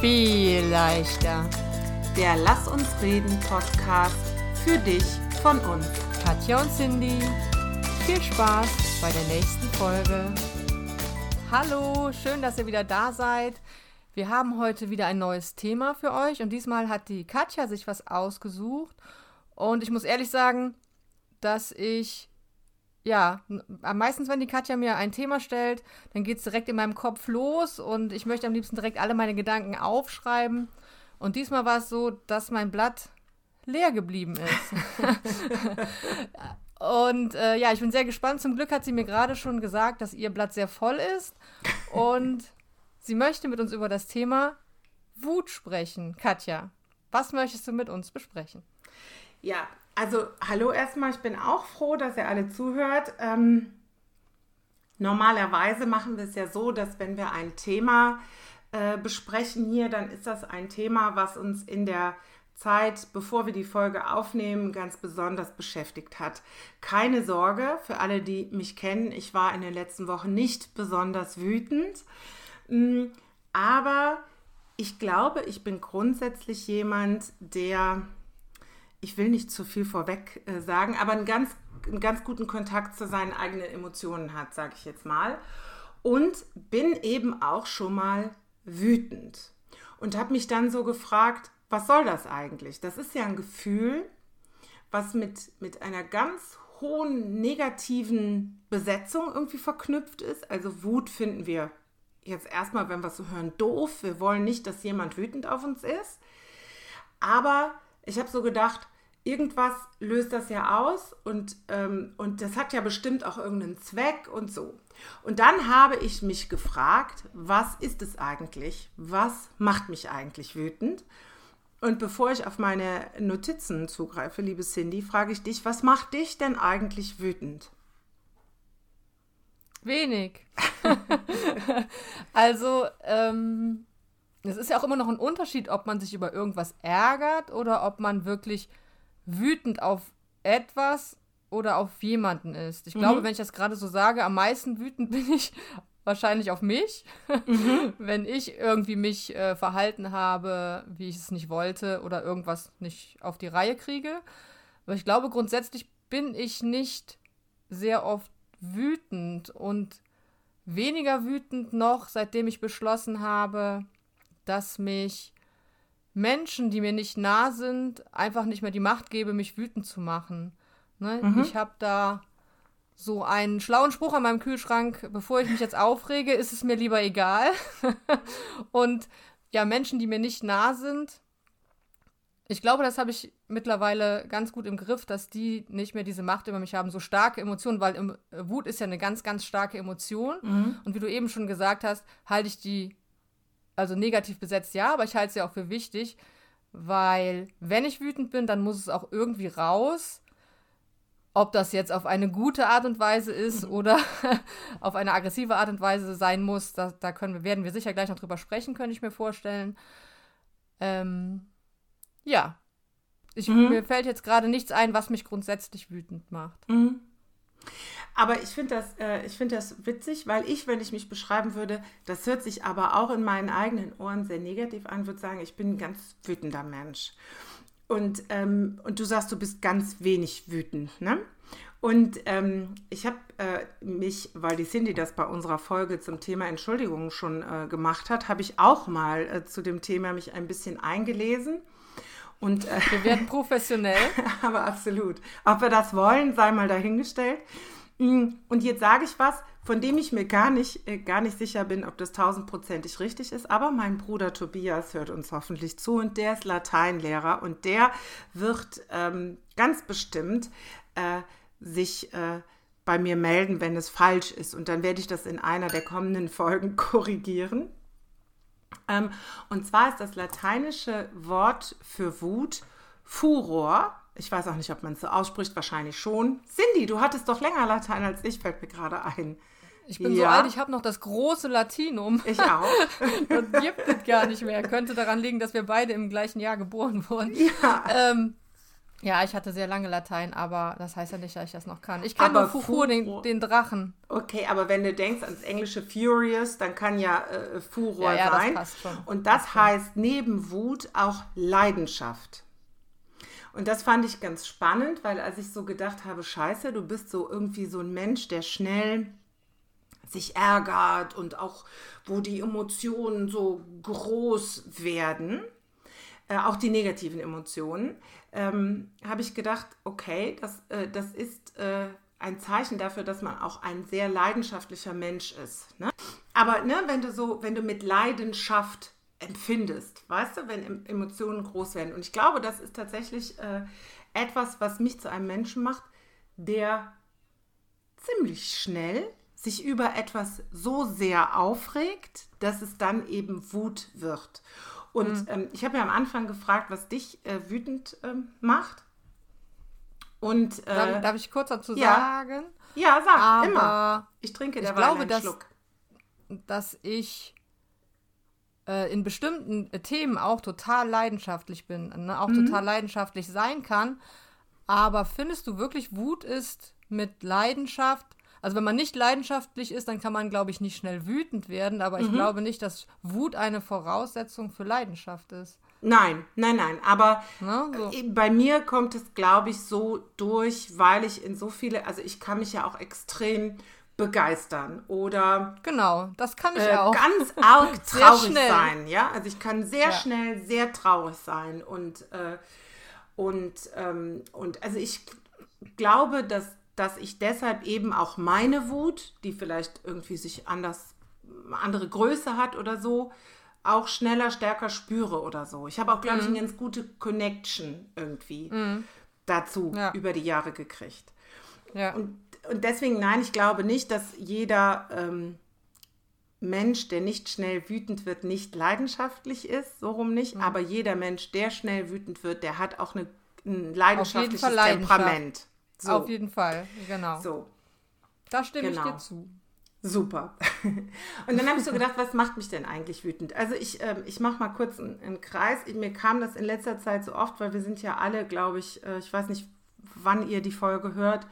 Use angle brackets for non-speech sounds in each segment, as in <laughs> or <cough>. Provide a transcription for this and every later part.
viel leichter. Der Lass uns reden Podcast für dich von uns. Katja und Cindy, viel Spaß bei der nächsten Folge. Hallo, schön, dass ihr wieder da seid. Wir haben heute wieder ein neues Thema für euch und diesmal hat die Katja sich was ausgesucht. Und ich muss ehrlich sagen, dass ich ja, meistens, wenn die Katja mir ein Thema stellt, dann geht es direkt in meinem Kopf los und ich möchte am liebsten direkt alle meine Gedanken aufschreiben. Und diesmal war es so, dass mein Blatt leer geblieben ist. <laughs> und äh, ja, ich bin sehr gespannt. Zum Glück hat sie mir gerade schon gesagt, dass ihr Blatt sehr voll ist. Und <laughs> sie möchte mit uns über das Thema Wut sprechen. Katja, was möchtest du mit uns besprechen? Ja, also hallo erstmal, ich bin auch froh, dass ihr alle zuhört. Ähm, normalerweise machen wir es ja so, dass wenn wir ein Thema äh, besprechen hier, dann ist das ein Thema, was uns in der Zeit, bevor wir die Folge aufnehmen, ganz besonders beschäftigt hat. Keine Sorge für alle, die mich kennen, ich war in den letzten Wochen nicht besonders wütend, mm, aber ich glaube, ich bin grundsätzlich jemand, der ich will nicht zu viel vorweg äh, sagen, aber einen ganz, einen ganz guten Kontakt zu seinen eigenen Emotionen hat, sage ich jetzt mal. Und bin eben auch schon mal wütend. Und habe mich dann so gefragt, was soll das eigentlich? Das ist ja ein Gefühl, was mit, mit einer ganz hohen negativen Besetzung irgendwie verknüpft ist. Also Wut finden wir jetzt erstmal, wenn wir es so hören, doof. Wir wollen nicht, dass jemand wütend auf uns ist. Aber ich habe so gedacht, irgendwas löst das ja aus und, ähm, und das hat ja bestimmt auch irgendeinen Zweck und so. Und dann habe ich mich gefragt, was ist es eigentlich? Was macht mich eigentlich wütend? Und bevor ich auf meine Notizen zugreife, liebe Cindy, frage ich dich, was macht dich denn eigentlich wütend? Wenig. <laughs> also, ähm, es ist ja auch immer noch ein Unterschied, ob man sich über irgendwas ärgert oder ob man wirklich wütend auf etwas oder auf jemanden ist. Ich mhm. glaube, wenn ich das gerade so sage, am meisten wütend <laughs> bin ich wahrscheinlich auf mich, mhm. <laughs> wenn ich irgendwie mich äh, verhalten habe, wie ich es nicht wollte oder irgendwas nicht auf die Reihe kriege. Aber ich glaube, grundsätzlich bin ich nicht sehr oft wütend und weniger wütend noch, seitdem ich beschlossen habe, dass mich Menschen, die mir nicht nah sind, einfach nicht mehr die Macht gebe, mich wütend zu machen. Ne? Mhm. Ich habe da so einen schlauen Spruch an meinem Kühlschrank, bevor ich mich jetzt aufrege, ist es mir lieber egal. <laughs> und ja, Menschen, die mir nicht nah sind, ich glaube, das habe ich mittlerweile ganz gut im Griff, dass die nicht mehr diese Macht über mich haben, so starke Emotionen, weil Wut ist ja eine ganz, ganz starke Emotion. Mhm. Und wie du eben schon gesagt hast, halte ich die also negativ besetzt ja, aber ich halte es ja auch für wichtig, weil wenn ich wütend bin, dann muss es auch irgendwie raus. Ob das jetzt auf eine gute Art und Weise ist mhm. oder <laughs> auf eine aggressive Art und Weise sein muss, da, da können wir, werden wir sicher gleich noch drüber sprechen, könnte ich mir vorstellen. Ähm, ja. Ich, mhm. Mir fällt jetzt gerade nichts ein, was mich grundsätzlich wütend macht. Mhm. Aber ich finde das, äh, find das witzig, weil ich, wenn ich mich beschreiben würde, das hört sich aber auch in meinen eigenen Ohren sehr negativ an, würde sagen, ich bin ein ganz wütender Mensch. Und, ähm, und du sagst, du bist ganz wenig wütend, ne? Und ähm, ich habe äh, mich, weil die Cindy das bei unserer Folge zum Thema Entschuldigung schon äh, gemacht hat, habe ich auch mal äh, zu dem Thema mich ein bisschen eingelesen. Und, äh, wir werden professionell. <laughs> aber absolut. Ob wir das wollen, sei mal dahingestellt. Mm, und jetzt sage ich was, von dem ich mir gar nicht, äh, gar nicht sicher bin, ob das tausendprozentig richtig ist. Aber mein Bruder Tobias hört uns hoffentlich zu und der ist Lateinlehrer und der wird ähm, ganz bestimmt äh, sich äh, bei mir melden, wenn es falsch ist. Und dann werde ich das in einer der kommenden Folgen <laughs> korrigieren. Ähm, und zwar ist das lateinische Wort für Wut Furor. Ich weiß auch nicht, ob man es so ausspricht, wahrscheinlich schon. Cindy, du hattest doch länger Latein als ich, fällt mir gerade ein. Ich bin ja. so alt, ich habe noch das große Latinum. Ich auch. <laughs> das gibt es gar nicht mehr. Könnte daran liegen, dass wir beide im gleichen Jahr geboren wurden. Ja. Ähm, Ja, ich hatte sehr lange Latein, aber das heißt ja nicht, dass ich das noch kann. Ich kenne nur Furor, den, den, Drachen. Okay, aber wenn du denkst ans englische Furious, dann kann ja äh, Furor ja, ja, sein. Das passt schon. Und das, das heißt neben Wut auch Leidenschaft. Und das fand ich ganz spannend, weil als ich so gedacht habe, scheiße, du bist so irgendwie so ein Mensch, der schnell sich ärgert und auch wo die Emotionen so groß werden, äh, auch die negativen Emotionen, ähm, habe ich gedacht, okay, das, äh, das ist äh, ein Zeichen dafür, dass man auch ein sehr leidenschaftlicher Mensch ist. Ne? Aber ne, wenn du so, wenn du mit Leidenschaft empfindest, weißt du, wenn Emotionen groß werden. Und ich glaube, das ist tatsächlich äh, etwas, was mich zu einem Menschen macht, der ziemlich schnell sich über etwas so sehr aufregt, dass es dann eben Wut wird. Und mhm. ähm, ich habe ja am Anfang gefragt, was dich äh, wütend ähm, macht. Und äh, darf, darf, ich kurz dazu ja. sagen? Ja, sag Aber immer. Ich trinke der ich glaube, einen dass, Schluck. dass ich äh, in bestimmten äh, Themen auch total leidenschaftlich bin, ne? auch mhm. total leidenschaftlich sein kann. Aber findest du wirklich, Wut ist mit Leidenschaft also wenn man nicht leidenschaftlich ist, dann kann man, glaube ich, nicht schnell wütend werden. Aber ich mhm. glaube nicht, dass Wut eine Voraussetzung für Leidenschaft ist. Nein, nein, nein. Aber Na, so. Äh, bei mir kommt es, glaube ich, so durch, weil ich in so viele, also ich kann mich ja auch extrem begeistern oder genau, das kann ich äh, auch ganz <laughs> arg traurig sein, ja. Also ich kann sehr ja. schnell sehr traurig sein und äh, und ähm, und also ich glaube, dass dass ich deshalb eben auch meine Wut, die vielleicht irgendwie sich anders, andere Größe hat oder so, auch schneller, stärker spüre oder so. Ich habe auch, glaube mhm. ich, eine ganz gute Connection irgendwie mhm. dazu ja. über die Jahre gekriegt. Ja. Und, und deswegen, nein, ich glaube nicht, dass jeder ähm, Mensch, der nicht schnell wütend wird, nicht leidenschaftlich ist, so rum nicht. Mhm. Aber jeder Mensch, der schnell wütend wird, der hat auch eine, ein leidenschaftliches Temperament. So. Auf jeden Fall, genau. So. Da stimme genau. ich dir zu. Super. <laughs> Und dann habe ich so gedacht, was macht mich denn eigentlich wütend? Also ich, ähm, ich mache mal kurz einen, einen Kreis. Ich, mir kam das in letzter Zeit so oft, weil wir sind ja alle, glaube ich, äh, ich weiß nicht, wann ihr die Folge hört,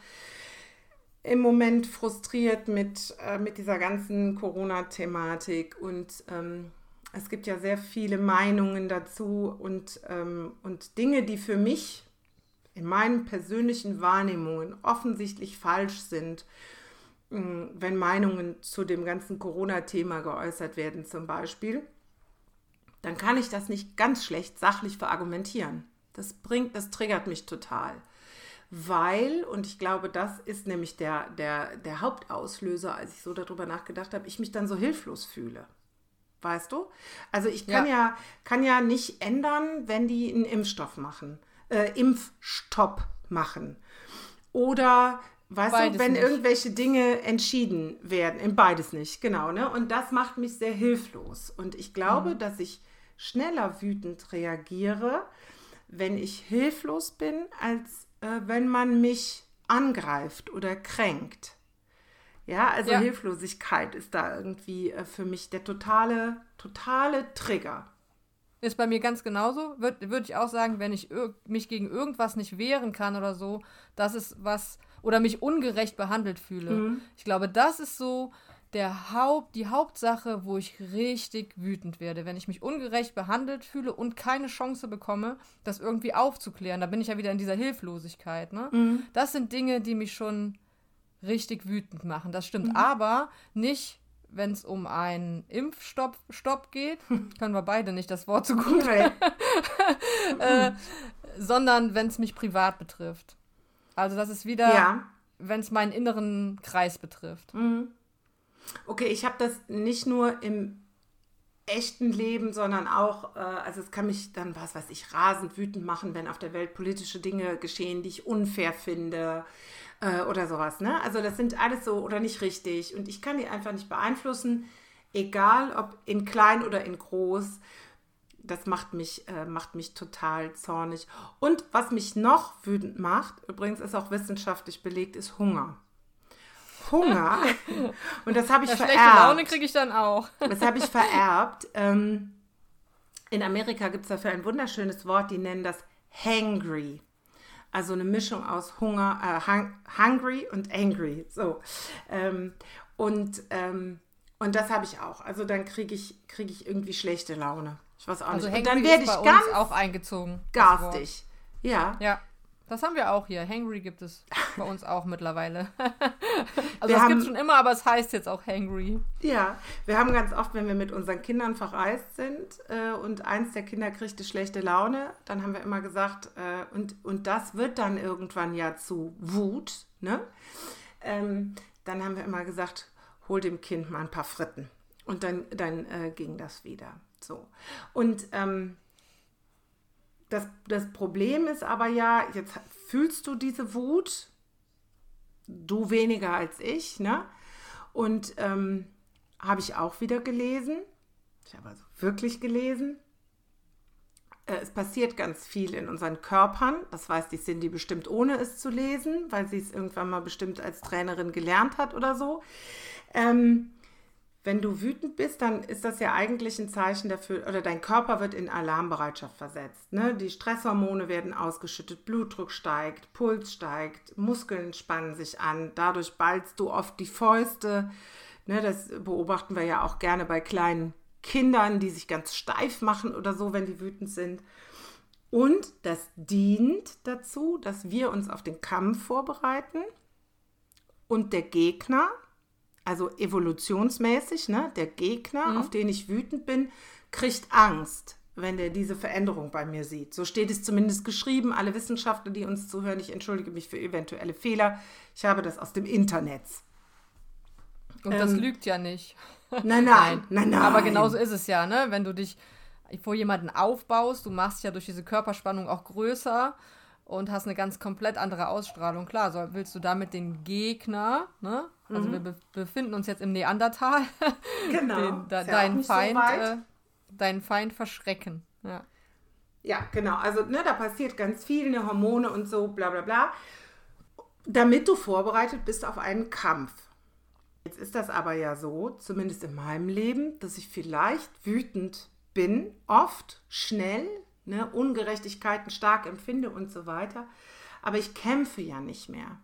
im Moment frustriert mit, äh, mit dieser ganzen Corona-Thematik. Und ähm, es gibt ja sehr viele Meinungen dazu und, ähm, und Dinge, die für mich in meinen persönlichen Wahrnehmungen offensichtlich falsch sind, mm, wenn Meinungen zu dem ganzen Corona-Thema geäußert werden zum Beispiel, dann kann ich das nicht ganz schlecht sachlich verargumentieren. Das bringt, das triggert mich total. Weil, und ich glaube, das ist nämlich der, der, der Hauptauslöser, als ich so darüber nachgedacht habe, ich mich dann so hilflos fühle. Weißt du? Also ich kann ja, ja kann ja nicht ändern, wenn die einen Impfstoff machen äh, Impfstopp machen. Oder Weißt beides du, wenn nicht. irgendwelche Dinge entschieden werden, in beides nicht, genau, ne? Und das macht mich sehr hilflos. Und ich glaube, mhm. dass ich schneller wütend reagiere, wenn ich hilflos bin, als äh, wenn man mich angreift oder kränkt. Ja, also ja. Hilflosigkeit ist da irgendwie äh, für mich der totale, totale Trigger. Ist bei mir ganz genauso. Würde würd ich auch sagen, wenn ich mich gegen irgendwas nicht wehren kann oder so, das ist was, oder mich ungerecht behandelt fühle. Mhm. Ich glaube, das ist so der Haupt, die Hauptsache, wo ich richtig wütend werde. Wenn ich mich ungerecht behandelt fühle und keine Chance bekomme, das irgendwie aufzuklären, da bin ich ja wieder in dieser Hilflosigkeit. Ne? Mhm. Das sind Dinge, die mich schon richtig wütend machen. Das stimmt. Mhm. Aber nicht wenn es um einen Impfstopp Stopp geht, <laughs> können wir beide nicht das Wort so gut, <laughs> äh, sondern wenn es mich privat betrifft. Also das ist wieder, ja. wenn es meinen inneren Kreis betrifft. Mhm. Okay, ich habe das nicht nur im echten Leben, sondern auch, äh, also es kann mich dann, was weiß ich, rasend wütend machen, wenn auf der Welt politische Dinge geschehen, die ich unfair finde äh, oder sowas. Ne? Also das sind alles so oder nicht richtig und ich kann die einfach nicht beeinflussen, egal ob in klein oder in groß. Das macht mich, äh, macht mich total zornig. Und was mich noch wütend macht, übrigens ist auch wissenschaftlich belegt, ist Hunger. Hunger. <laughs> Und das habe ich ja, vererbt. Schlechte Laune kriege ich dann auch. <laughs> Das habe ich vererbt. Ähm, in Amerika gibt es dafür ein wunderschönes Wort, die nennen das hangry. Also eine Mischung aus Hunger, äh, hung, hungry und angry. So. Ähm, und, ähm, und das habe ich auch. Also dann kriege ich, krieg ich irgendwie schlechte Laune. Ich weiß auch Also nicht. Und dann werde ich ganz auch eingezogen. garstig. Ja. Ja, das haben wir auch hier. Hangry gibt es bei uns auch mittlerweile. <laughs> also Wir das gibt es schon immer, aber es heißt jetzt auch Hangry. Ja, wir haben ganz oft, wenn wir mit unseren Kindern verreist sind äh, und eins der Kinder kriegte schlechte Laune, dann haben wir immer gesagt, äh, und, und das wird dann irgendwann ja zu Wut, ne? Ähm, dann haben wir immer gesagt, hol dem Kind mal ein paar Fritten. Und dann, dann äh, ging das wieder. So. Und ähm, das, das Problem ist aber ja, jetzt fühlst du diese Wut, du weniger als ich, ne? Und ähm, habe ich auch wieder gelesen. Ich habe also wirklich gelesen. Äh, Es passiert ganz viel in unseren Körpern. Das weiß die Cindy bestimmt ohne es zu lesen, weil sie es irgendwann mal bestimmt als Trainerin gelernt hat oder so. Ähm, wenn du wütend bist, dann ist das ja eigentlich ein Zeichen dafür, oder dein Körper wird in Alarmbereitschaft versetzt. Ne? Die Stresshormone werden ausgeschüttet, Blutdruck steigt, Puls steigt, Muskeln spannen sich an, dadurch ballst du oft die Fäuste. Ne? Das beobachten wir ja auch gerne bei kleinen Kindern, die sich ganz steif machen oder so, wenn die wütend sind. Und das dient dazu, dass wir uns auf den Kampf vorbereiten und der Gegner, also evolutionsmäßig, ne, der Gegner, auf den ich wütend bin, kriegt Angst, wenn der diese Veränderung bei mir sieht. So steht es zumindest geschrieben. Alle Wissenschaftler, die uns zuhören, ich entschuldige mich für eventuelle Fehler. Ich habe das aus dem Internet. Und das Ähm, lügt ja nicht. Nein, nein, <laughs> nein, nein. Aber genauso ist es ja, ne? Wenn du dich vor jemanden aufbaust, du machst ja durch diese Körperspannung auch größer und hast eine ganz komplett andere Ausstrahlung. Klar, so willst du damit den Gegner, ne? Also wir be befinden uns jetzt im Neandertal, <laughs> Genau. den, da, ja deinen so Feind, weit. äh, deinen Feind verschrecken. Ja. Ja, genau. Also ne, da passiert ganz viel, ne, Hormone und so, bla bla bla. Damit du vorbereitet bist auf einen Kampf. Jetzt ist das aber ja so, zumindest in meinem Leben, dass ich vielleicht wütend bin, oft, schnell, ne, Ungerechtigkeiten stark empfinde und so weiter. Aber ich kämpfe ja nicht mehr.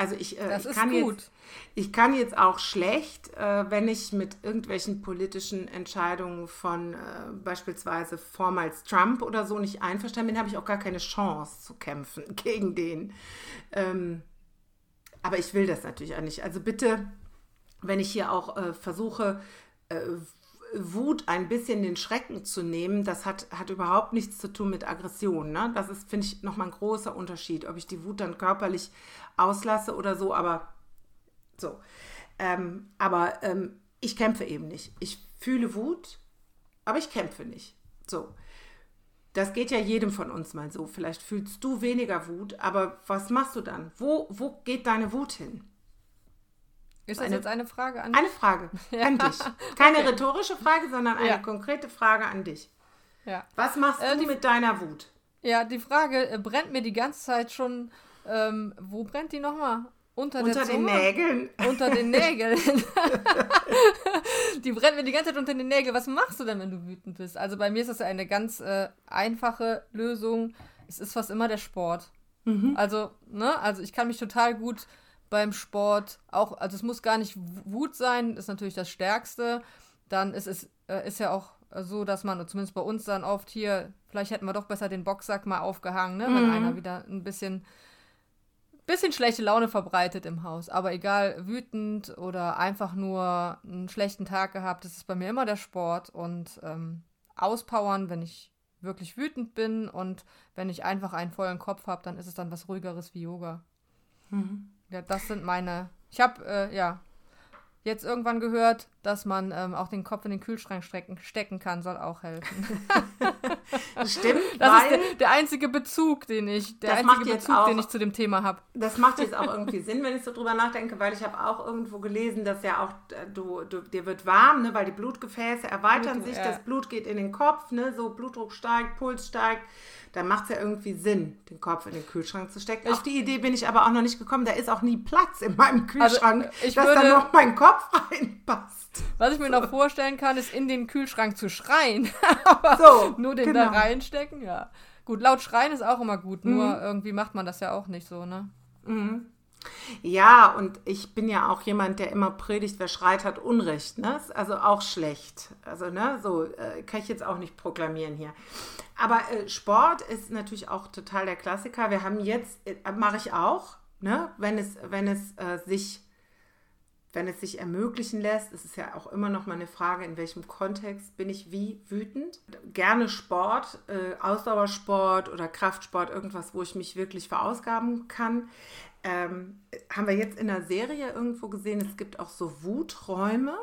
Also ich, äh, ich kann jetzt ich kann jetzt auch schlecht, äh, wenn ich mit irgendwelchen politischen Entscheidungen von äh, beispielsweise vormals Trump oder so nicht einverstanden bin, habe ich auch gar keine Chance zu kämpfen <laughs> gegen den. Ähm, aber ich will das natürlich auch nicht. Also bitte, wenn ich hier auch äh, versuche, äh, Wut ein bisschen den Schrecken zu nehmen, das hat, hat überhaupt nichts zu tun mit Aggression. Ne? Das ist, finde ich, nochmal ein großer Unterschied, ob ich die Wut dann körperlich auslasse oder so, aber so. Ähm, aber ähm, ich kämpfe eben nicht. Ich fühle Wut, aber ich kämpfe nicht. So. Das geht ja jedem von uns mal so. Vielleicht fühlst du weniger Wut, aber was machst du dann? Wo, wo geht deine Wut hin? Ist das Eine- jetzt eine Frage an Eine Frage <laughs> an dich. Keine rhetorische Frage, sondern eine Ja. konkrete Frage an dich. Ja. Was machst Äh, du die- mit deiner Wut? Ja, die Frage äh, brennt mir die ganze Zeit schon. Ähm, wo brennt die nochmal? Unter, Unter den? Nägeln? Unter den <laughs> Nägeln. <laughs> die brennt mir die ganze Zeit unter den Nägeln. Was machst du denn, wenn du wütend bist? Also bei mir ist das ja eine ganz äh, einfache Lösung. Es ist fast immer der Sport. Also, ne, also ich kann mich total gut beim Sport auch, also es muss gar nicht Wut sein, ist natürlich das Stärkste. Dann ist es äh, ist ja auch so, dass man, zumindest bei uns dann oft hier, vielleicht hätten wir doch besser den Boxsack mal aufgehangen, ne, wenn einer wieder ein bisschen bisschen schlechte Laune verbreitet im Haus. Aber egal, wütend oder einfach nur einen schlechten Tag gehabt, das ist bei mir immer der Sport und ähm, auspowern, wenn ich wirklich wütend bin und wenn ich einfach einen vollen Kopf habe, dann ist es dann was ruhigeres wie Yoga. Ja, das sind meine. Ich habe äh, ja jetzt irgendwann gehört, dass man ähm, auch den Kopf in den Kühlschrank stecken kann, soll auch helfen. <laughs> Stimmt, <laughs> Das weil ist der, der einzige Bezug, den ich, der einzige Bezug, auch- den ich zu dem Thema habe. das macht jetzt auch irgendwie Sinn, wenn ich so drüber nachdenke, weil ich habe auch irgendwo gelesen, dass ja auch äh, du, du dir wird warm, ne, weil die Blutgefäße erweitern Blut- sich, ja. das Blut geht in den Kopf, ne, so Blutdruck steigt, Puls steigt. Dann macht es ja irgendwie Sinn, den Kopf in den Kühlschrank zu stecken. Auf die Idee bin ich aber auch noch nicht gekommen. Da ist auch nie Platz in meinem Kühlschrank, Also, ich dass da noch mein Kopf <laughs> reinpasst. Was ich mir noch vorstellen kann, ist in den Kühlschrank zu schreien. <laughs> Aber So, nur den genau. Da reinstecken, ja. gut, laut schreien ist auch immer gut, nur mhm. irgendwie macht man das ja auch nicht so, ne? Mhm. Ja, und ich bin ja auch jemand, der immer predigt, wer schreit, hat Unrecht. Ne? Ist also auch schlecht. Also, ne, so äh, kann ich jetzt auch nicht proklamieren hier. Aber äh, Sport ist natürlich auch total der Klassiker. Wir haben jetzt, äh, mache ich auch, ne, wenn es, wenn es äh, sich wenn es sich ermöglichen lässt, ist es ja auch immer noch mal eine Frage, in welchem Kontext bin ich wie wütend. Gerne Sport, äh, Ausdauersport oder Kraftsport, irgendwas, wo ich mich wirklich verausgaben kann. Ähm, haben wir jetzt in der Serie irgendwo gesehen, es gibt auch so Wuträume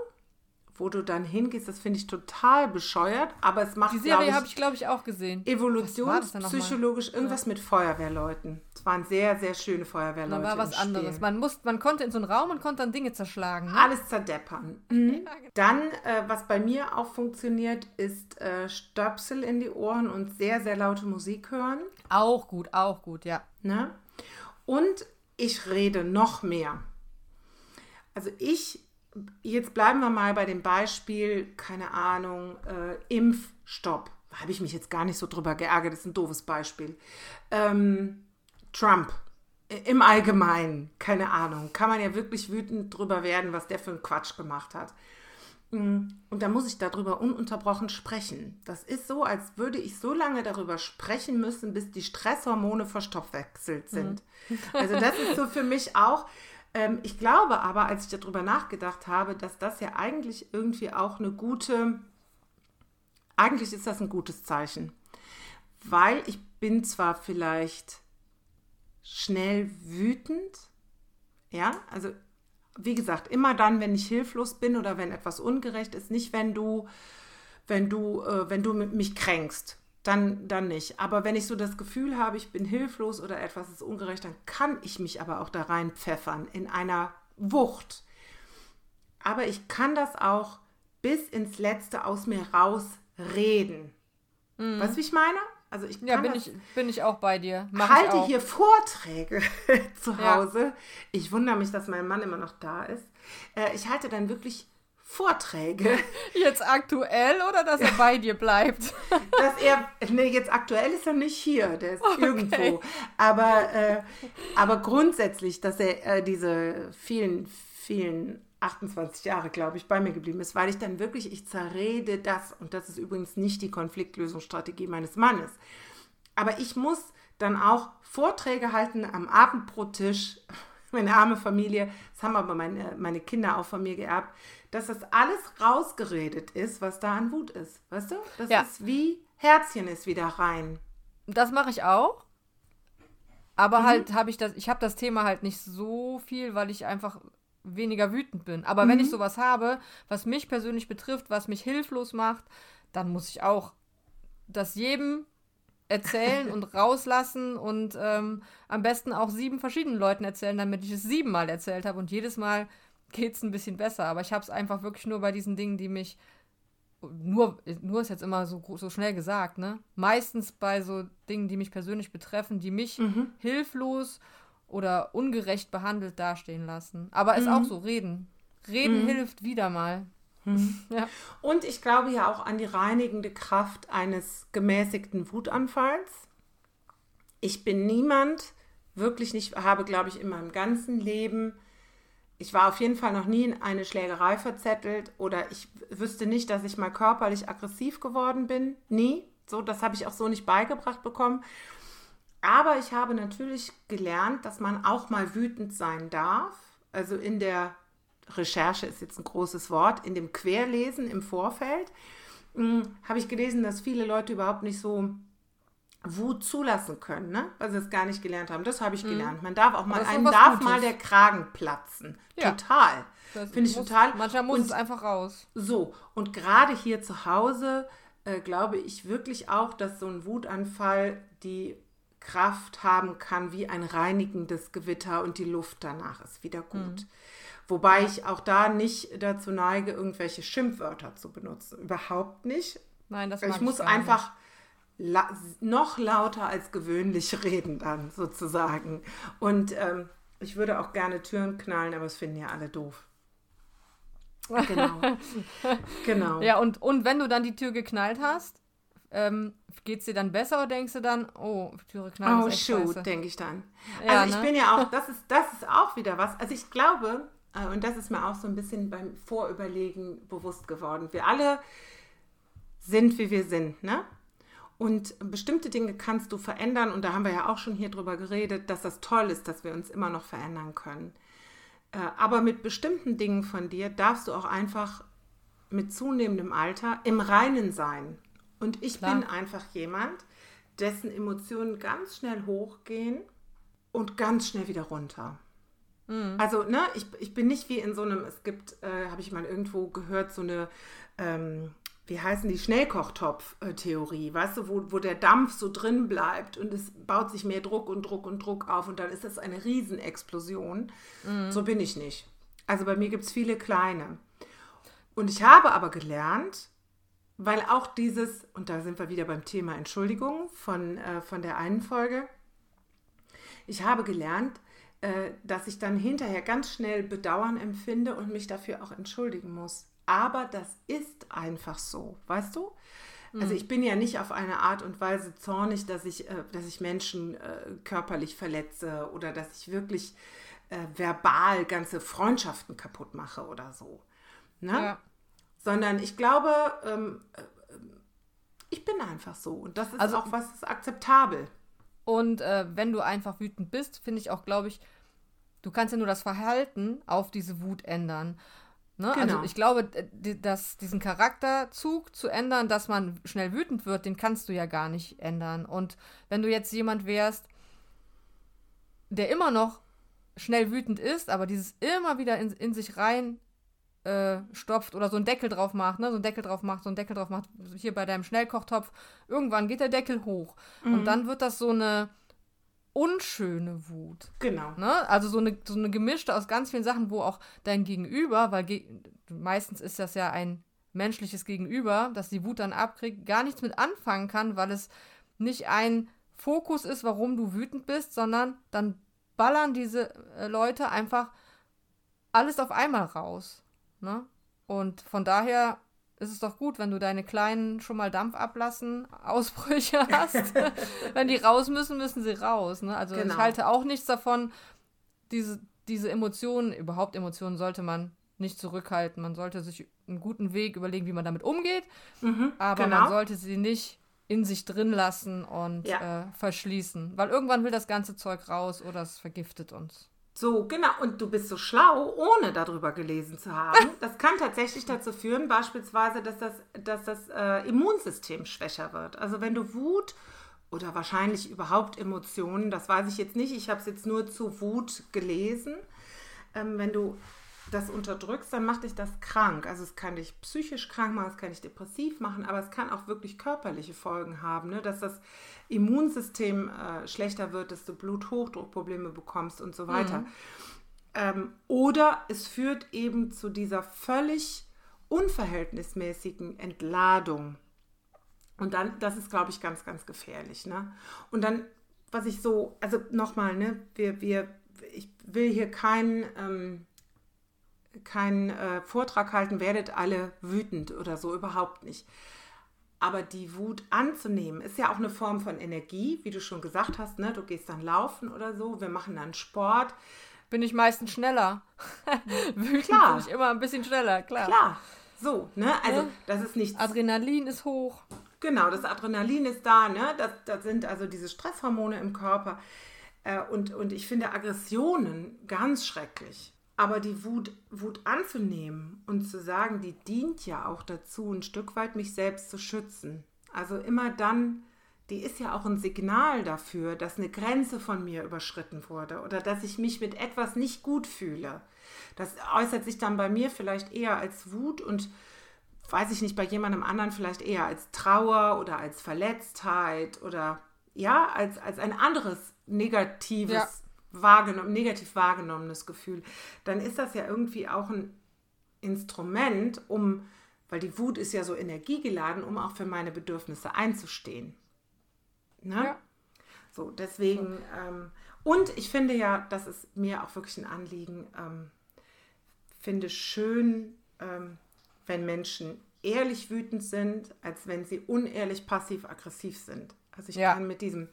wo du dann hingehst, das finde ich total bescheuert, aber es macht Die Serie habe ich, glaube ich, auch gesehen. Evolutionspsychologisch irgendwas ja. mit Feuerwehrleuten. Es waren sehr, sehr schöne Feuerwehrleute. Da war was anderes. Man, muss, man konnte in so einen Raum und konnte dann Dinge zerschlagen. Ne? Alles zerdeppern. Mhm. <laughs> Dann, äh, was bei mir auch funktioniert, ist äh, Stöpsel in die Ohren und sehr, sehr laute Musik hören. Auch gut, auch gut, ja. Ne? Und ich rede noch mehr. Also ich jetzt bleiben wir mal bei dem Beispiel, keine Ahnung, äh, Impfstopp. Da habe ich mich jetzt gar nicht so drüber geärgert, das ist ein doofes Beispiel. Ähm, Trump. Im Allgemeinen, keine Ahnung, kann man ja wirklich wütend drüber werden, was der für einen Quatsch gemacht hat. Mm, und da muss ich darüber ununterbrochen sprechen. Das ist so, als würde ich so lange darüber sprechen müssen, bis die Stresshormone verstoffwechselt sind. Mhm. Also das ist so für mich auch, ähm, ich glaube aber, als ich darüber nachgedacht habe, dass das ja eigentlich irgendwie auch eine gute, eigentlich ist das ein gutes Zeichen. Weil ich bin zwar vielleicht schnell wütend, ja, also wie gesagt, immer dann, wenn ich hilflos bin oder wenn etwas ungerecht ist, nicht wenn du, wenn du, äh, wenn du mich kränkst dann, dann nicht. Aber wenn ich so das Gefühl habe, ich bin hilflos oder etwas ist ungerecht, dann kann ich mich aber auch da rein pfeffern in einer Wucht. Aber ich kann das auch bis ins Letzte aus mir rausreden. Mhm. Weißt du, wie ich meine? Also ich ja, bin, ich, bin ich auch bei dir. Mach halte hier Vorträge <laughs> zu Hause. Ja. Ich wundere mich, dass mein Mann immer noch da ist. Äh, ich halte dann wirklich Vorträge. <laughs> Jetzt aktuell oder dass er bei dir bleibt? <laughs> dass er, nee, jetzt aktuell ist er nicht hier, der ist okay. irgendwo. Aber, äh, aber grundsätzlich, dass er äh, diese vielen, vielen 28 Jahre, glaube ich, bei mir geblieben ist, weil ich dann wirklich, ich zerrede das, und das ist übrigens nicht die Konfliktlösungsstrategie meines Mannes. Aber ich muss dann auch Vorträge halten am Abendbrottisch <laughs> meine arme Familie, das haben aber meine, meine Kinder auch von mir geerbt, dass das alles rausgeredet ist, was da an Wut ist. Weißt du? Das ja. ist wie Herzchen ist wieder rein. Das mache ich auch. Aber mhm. halt habe ich das, ich habe das Thema halt nicht so viel, weil ich einfach weniger wütend bin. Aber mhm. wenn ich mhm. sowas habe, was mich persönlich betrifft, was mich hilflos macht, dann muss ich auch das jedem erzählen und rauslassen und ähm, am besten auch sieben verschiedenen Leuten erzählen, damit ich es siebenmal erzählt habe und jedes Mal geht es ein bisschen besser. Aber ich habe es einfach wirklich nur bei diesen Dingen, die mich nur, nur ist jetzt immer so, so schnell gesagt, ne? Meistens bei so Dingen, die mich persönlich betreffen, die mich mhm. hilflos oder ungerecht behandelt dastehen lassen. Aber ist mhm. auch so, reden. Reden mhm. hilft wieder mal. Mhm. Ja. Und ich glaube ja auch an die reinigende Kraft eines gemäßigten Wutanfalls. Ich bin niemand, wirklich nicht, habe, glaube ich, in meinem ganzen Leben, ich war auf jeden Fall noch nie in eine Schlägerei verzettelt oder ich wüsste nicht, dass ich mal körperlich aggressiv geworden bin. Nie. So, das habe ich auch so nicht beigebracht bekommen. Aber ich habe natürlich gelernt, dass man auch mal wütend sein darf. Also in der Recherche ist jetzt ein großes Wort, in dem Querlesen im Vorfeld hm, habe ich gelesen, dass viele Leute überhaupt nicht so Wut zulassen können, ne? weil sie es gar nicht gelernt haben. Das habe ich mhm. gelernt. Man darf auch mal, einem darf Gutes. mal der Kragen platzen. Ja. Total. Finde ich muss, total. Manchmal muss und, es einfach raus. So, und gerade hier zu Hause äh, glaube ich wirklich auch, dass so ein Wutanfall die Kraft haben kann wie ein reinigendes Gewitter und die Luft danach ist wieder gut. Mhm. Wobei ich auch da nicht dazu neige, irgendwelche Schimpfwörter zu benutzen. Überhaupt nicht. Nein, das Ich, ich muss einfach la noch lauter als gewöhnlich <laughs> reden dann sozusagen. Und ähm, ich würde auch gerne Türen knallen, aber es finden ja alle doof. Genau. <laughs> genau. Ja, und, und wenn du dann die Tür geknallt hast, ähm, geht es dir dann besser oder denkst du dann, oh, Türe knallen Oh, shoot, denke ich dann. Ja, also ich ne? bin ja auch, das ist, das ist auch wieder was. Also ich glaube, und das ist mir auch so ein bisschen beim Vorüberlegen bewusst geworden. Wir alle sind, wie wir sind, ne? Und bestimmte Dinge kannst du verändern. Und da haben wir ja auch schon hier drüber geredet, dass das toll ist, dass wir uns immer noch verändern können. Äh, aber mit bestimmten Dingen von dir darfst du auch einfach mit zunehmendem Alter im Reinen sein. Und ich Klar. bin einfach jemand, dessen Emotionen ganz schnell hochgehen und ganz schnell wieder runter. Mhm. Also, ne, ich, ich bin nicht wie in so einem, es gibt, äh, habe ich mal irgendwo gehört, so eine ähm, wie heißen die, Schnellkochtopf-Theorie, weißt du, wo, wo der Dampf so drin bleibt und es baut sich mehr Druck und Druck und Druck auf und dann ist das eine Riesenexplosion. Mhm. So bin ich nicht. Also bei mir gibt es viele kleine. Und ich habe aber gelernt, weil auch dieses, und da sind wir wieder beim Thema Entschuldigung von, äh, von der einen Folge, ich habe gelernt, dass ich dann hinterher ganz schnell Bedauern empfinde und mich dafür auch entschuldigen muss aber das ist einfach so, weißt du? Also hm. ich bin ja nicht auf eine Art und Weise zornig, dass ich, äh, dass ich Menschen äh, körperlich verletze oder dass ich wirklich äh, verbal ganze Freundschaften kaputt mache oder so. Ne? Ja. Sondern ich glaube, ähm, äh, ich bin einfach so und das ist also, auch was ist akzeptabel. Und äh, wenn du einfach wütend bist, finde ich auch, glaube ich, du kannst ja nur das Verhalten auf diese Wut ändern. Ne? Also genau. Also ich glaube, dass diesen Charakterzug zu ändern, dass man schnell wütend wird, den kannst du ja gar nicht ändern. Und wenn du jetzt jemand wärst, der immer noch schnell wütend ist, aber dieses immer wieder in, in sich rein äh, stopft oder so einen Deckel drauf macht, ne? so einen Deckel drauf macht, so einen Deckel drauf macht, hier bei deinem Schnellkochtopf, irgendwann geht der Deckel hoch. Mhm. Und dann wird das so eine unschöne Wut. Genau. Ne? Also so eine, so eine gemischte aus ganz vielen Sachen, wo auch dein Gegenüber, weil ge meistens ist das ja ein menschliches Gegenüber, dass die Wut dann abkriegt, gar nichts mit anfangen kann, weil es nicht ein Fokus ist, warum du wütend bist, sondern dann ballern diese äh, Leute einfach alles auf einmal raus. Ne? Und von daher ist es doch gut, wenn du deine kleinen schon mal Dampf ablassen, <laughs> Ausbrüche hast. <laughs> wenn die raus müssen, müssen sie raus. Ne? Also genau. ich halte auch nichts davon, diese, diese Emotionen, überhaupt Emotionen sollte man nicht zurückhalten. Man sollte sich einen guten Weg überlegen, wie man damit umgeht. Mhm, aber genau. man sollte sie nicht in sich drin lassen und ja. äh, verschließen. Weil irgendwann will das ganze Zeug raus oder es vergiftet uns. So, genau. Und du bist so schlau, ohne darüber gelesen zu haben. <laughs> Das kann tatsächlich dazu führen, beispielsweise, dass das, dass das äh, Immunsystem schwächer wird. Also wenn du Wut oder wahrscheinlich überhaupt Emotionen, das weiß ich jetzt nicht, ich habe es jetzt nur zu Wut gelesen. Ähm, wenn du das unterdrückst, dann macht dich das krank. Also es kann dich psychisch krank machen, es kann dich depressiv machen, aber es kann auch wirklich körperliche Folgen haben, ne? dass das Immunsystem äh, schlechter wird, dass du Bluthochdruckprobleme bekommst und so weiter. Mhm. Ähm, oder es führt eben zu dieser völlig unverhältnismäßigen Entladung. Und dann, das ist, glaube ich, ganz, ganz gefährlich. Ne? Und dann, was ich so, also nochmal, ne, wir, wir, ich will hier keinen ähm, keinen äh, Vortrag halten, werdet alle wütend oder so, überhaupt nicht. Aber die Wut anzunehmen, ist ja auch eine Form von Energie, wie du schon gesagt hast, ne? Du gehst dann laufen oder so, wir machen dann Sport. Bin ich meistens schneller. <laughs> Wütend klar. bin ich immer ein bisschen schneller, klar. Klar. So, ne? Also, ja. das ist nichts. Adrenalin ist hoch. Genau, das Adrenalin ist da, ne? Das, das sind also diese Stresshormone im Körper. Äh, und, und ich finde Aggressionen ganz schrecklich. Aber die Wut, Wut anzunehmen und zu sagen, die dient ja auch dazu, ein Stück weit mich selbst zu schützen. Also immer dann, die ist ja auch ein Signal dafür, dass eine Grenze von mir überschritten wurde oder dass ich mich mit etwas nicht gut fühle. Das äußert sich dann bei mir vielleicht eher als Wut und weiß ich nicht, bei jemandem anderen vielleicht eher als Trauer oder als Verletztheit oder ja, als, als ein anderes negatives ja wahrgenommen, negativ wahrgenommenes Gefühl, dann ist das ja irgendwie auch ein Instrument, um, weil die Wut ist ja so energiegeladen, um auch für meine Bedürfnisse einzustehen. Ne? Ja. So, deswegen, ähm, und ich finde ja, das ist mir auch wirklich ein Anliegen, ähm, finde schön, ähm, wenn Menschen ehrlich wütend sind, als wenn sie unehrlich passiv-aggressiv sind. Also ich Ja. kann mit diesem,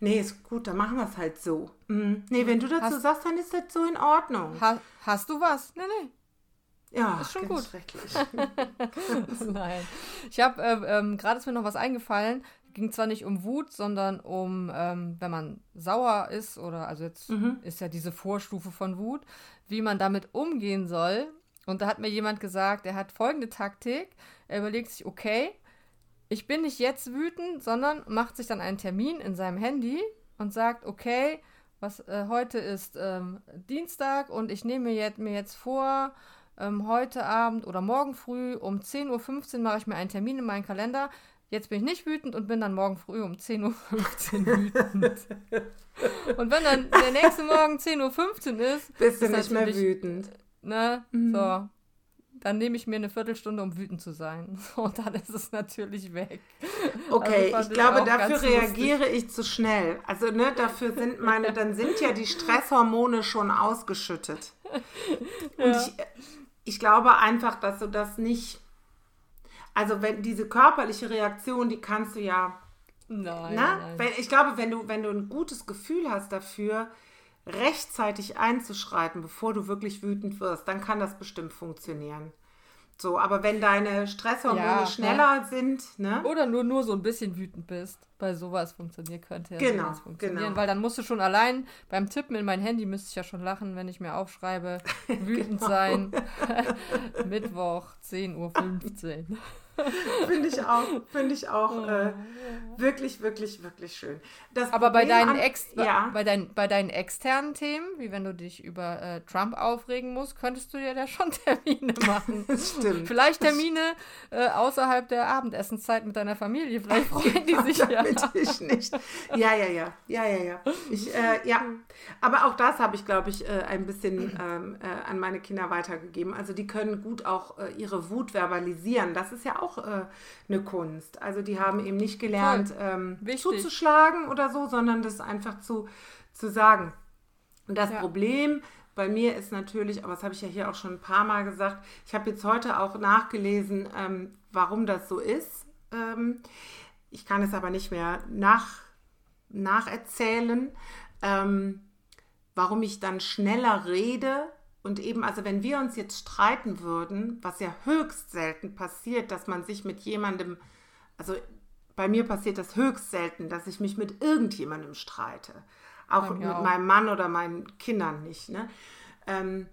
nee, ist gut, dann machen wir es halt so. Mhm. Nee, wenn du dazu Hast- sagst, dann ist das so in Ordnung. Ha hast du was? Nee, nee. Ja, ist schon gut. schrecklich. <laughs> Nein. Ich habe, äh, ähm, gerade ist mir noch was eingefallen. Ging zwar nicht um Wut, sondern um, ähm, wenn man sauer ist oder, also jetzt ist ja diese Vorstufe von Wut, wie man damit umgehen soll. Und da hat mir jemand gesagt, er hat folgende Taktik. Er überlegt sich, okay, ich bin nicht jetzt wütend, sondern macht sich dann einen Termin in seinem Handy und sagt, okay, was äh, heute ist ähm, Dienstag und ich nehme mir jetzt, mir jetzt vor, ähm, heute Abend oder morgen früh um 10.15 Uhr mache ich mir einen Termin in meinen Kalender. Jetzt bin ich nicht wütend und bin dann morgen früh um 10.15 Uhr <laughs> wütend. und wenn dann der nächste Morgen 10.15 Uhr ist, Bist du ist nicht mehr wütend. ne, so, dann nehme ich mir eine Viertelstunde, um wütend zu sein. <laughs> Und dann ist es natürlich weg. Okay, Also ich ich glaube, auch dafür ganz lustig. reagiere ich zu schnell. Also, ne, dafür sind <laughs> meine, dann sind ja die Stresshormone schon ausgeschüttet. <laughs> Und Ja. ich, ich glaube einfach, dass du das nicht. Also, wenn diese körperliche Reaktion, die kannst du ja. Nein, Na? nein. Wenn, ich glaube, wenn du, wenn du ein gutes Gefühl hast dafür, rechtzeitig einzuschreiten, bevor du wirklich wütend wirst, dann kann das bestimmt funktionieren. So, aber wenn deine Stresshormone Ja, schneller sind, ne? Oder nur, nur so ein bisschen wütend bist. Bei sowas funktioniert könnte ja Genau, funktionieren. genau. Weil dann musst du schon allein beim Tippen in mein Handy müsste ich ja schon lachen, wenn ich mir aufschreibe, <laughs> wütend Genau. sein. <laughs> Mittwoch, 10.15 Uhr. <laughs> Finde ich auch, finde ich auch äh, wirklich, wirklich, wirklich schön. Das Aber bei deinen, an- ex ja, bei, dein, bei deinen externen Themen, wie wenn du dich über äh, Trump aufregen musst, könntest du dir da schon <laughs> Termine machen. stimmt. Vielleicht Termine äh, außerhalb der Abendessenszeit mit deiner Familie. Vielleicht <laughs> freuen die sich ja. Ich nicht. Ja, ja, ja, ja, ja, ja. Ich, äh, ja. Aber auch das habe ich, glaube ich, äh, ein bisschen ähm, äh, an meine Kinder weitergegeben. Also die können gut auch ihre Wut verbalisieren. Das ist ja auch äh, eine Kunst. Also die haben eben nicht gelernt, ähm, zuzuschlagen oder so, sondern das einfach zu, zu sagen. Und das Ja. Problem bei mir ist natürlich, aber das habe ich ja hier auch schon ein paar Mal gesagt, ich habe jetzt heute auch nachgelesen, ähm, warum das so ist. Ähm, ich kann es aber nicht mehr nach, nacherzählen, ähm, warum ich dann schneller rede. Und eben, also wenn wir uns jetzt streiten würden, was ja höchst selten passiert, dass man sich mit jemandem, also bei mir passiert das höchst selten, dass ich mich mit irgendjemandem streite. Auch mit auch. meinem Mann oder meinen Kindern nicht. Ne? Ähm,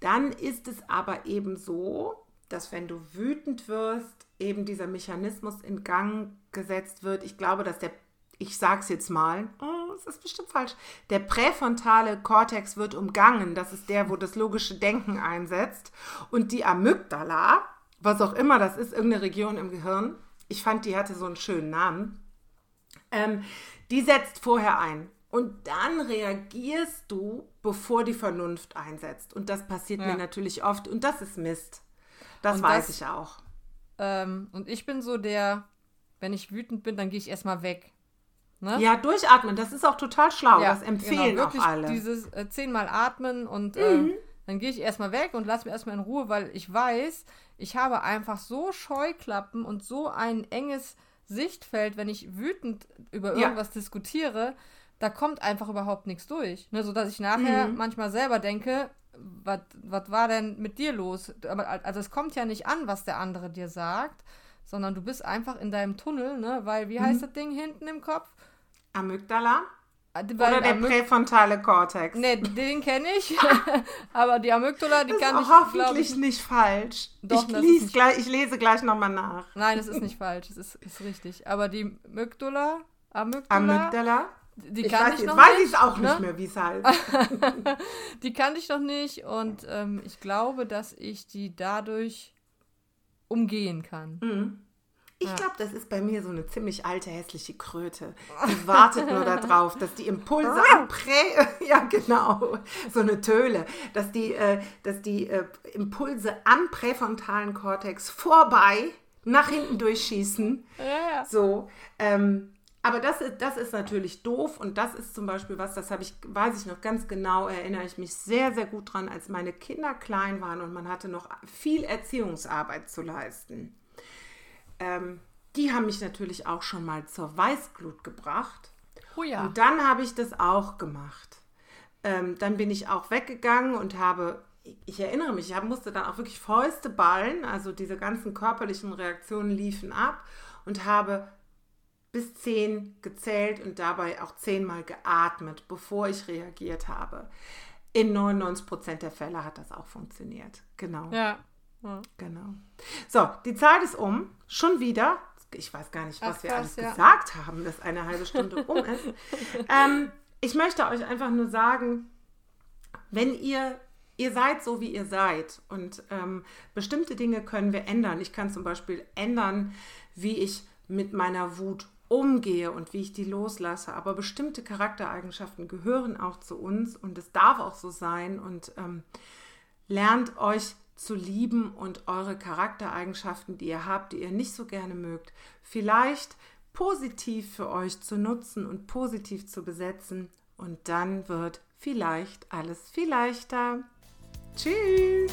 dann ist es aber eben so, dass wenn du wütend wirst, eben dieser Mechanismus in Gang gesetzt wird. Ich glaube, dass der, ich sag's jetzt mal, oh, es ist bestimmt falsch, der präfrontale Kortex wird umgangen. Das ist der, wo das logische Denken einsetzt. Und die Amygdala, was auch immer das ist, irgendeine Region im Gehirn, ich fand, die hatte so einen schönen Namen, ähm, die setzt vorher ein. Und dann reagierst du, bevor die Vernunft einsetzt. Und das passiert Ja. mir natürlich oft. Und das ist Mist. Das Und weiß das- ich auch. Ähm, und ich bin so der, wenn ich wütend bin, dann gehe ich erstmal weg. Ne? Ja, durchatmen, das ist auch total schlau. das empfehlen genau, auch wirklich alle. Mhm. Dieses äh, zehnmal atmen und ähm, dann gehe ich erstmal weg und lass mich erstmal in Ruhe, weil ich weiß, ich habe einfach so Scheuklappen und so ein enges Sichtfeld, wenn ich wütend über Ja. irgendwas diskutiere, da kommt einfach überhaupt nichts durch. Ne, sodass ich nachher Mhm. manchmal selber denke, was war denn mit dir los? Aber, also es kommt ja nicht an, was der andere dir sagt, sondern du bist einfach in deinem Tunnel, ne? Weil, wie Mhm. heißt das Ding hinten im Kopf? Amygdala Äh, oder weil der Amyg- präfrontale Kortex. Nee, den kenne ich. <laughs> Aber die Amygdala, die das kann ich, hoffentlich ich. nicht falsch. Doch, ich, das nicht- gleich, ich lese gleich nochmal nach. Nein, es ist nicht falsch. Es ist, ist richtig. Aber die Amygdala, Amygdala, Amygdala? die Ich kann weiß, ich noch weiß ich nicht. es auch ne? nicht mehr, wie es heißt. <laughs> Die kannte ich noch nicht und ähm, ich glaube, dass ich die dadurch umgehen kann. Mhm. Ich glaube, das ist bei mir so eine ziemlich alte, hässliche Kröte. Die <laughs> wartet nur darauf, dass die Impulse am Prä... <laughs> Ja, genau. So eine Töle. Dass die, äh, dass die äh, Impulse am präfrontalen Kortex vorbei nach hinten durchschießen. <laughs> Ja. So. Ähm, aber das ist, das ist natürlich doof und das ist zum Beispiel was, das habe ich, weiß ich noch ganz genau, erinnere ich mich sehr, sehr gut dran, als meine Kinder klein waren und man hatte noch viel Erziehungsarbeit zu leisten. Ähm, die haben mich natürlich auch schon mal zur Weißglut gebracht. Oh ja. Und dann habe ich das auch gemacht. Ähm, dann bin ich auch weggegangen und habe, ich erinnere mich, ich musste dann auch wirklich Fäuste ballen, also diese ganzen körperlichen Reaktionen liefen ab und habe bis zehn gezählt und dabei auch zehnmal geatmet, bevor ich reagiert habe. In 99 Prozent der Fälle hat das auch funktioniert. Genau. Ja. Ja. Genau. So, die Zeit ist um. Schon wieder. Ich weiß gar nicht, was Ach, wir alles ja. gesagt haben, dass eine halbe Stunde <laughs> um ist. ähm, ich möchte euch einfach nur sagen, wenn ihr ihr seid so, wie ihr seid. Und ähm, bestimmte Dinge können wir ändern. Ich kann zum Beispiel ändern, wie ich mit meiner Wut umgehe und wie ich die loslasse. Aber bestimmte Charaktereigenschaften gehören auch zu uns und es darf auch so sein. Und ähm, lernt euch zu lieben und eure Charaktereigenschaften, die ihr habt, die ihr nicht so gerne mögt, vielleicht positiv für euch zu nutzen und positiv zu besetzen. Und dann wird vielleicht alles viel leichter. Tschüss.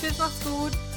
Tschüss, macht's gut.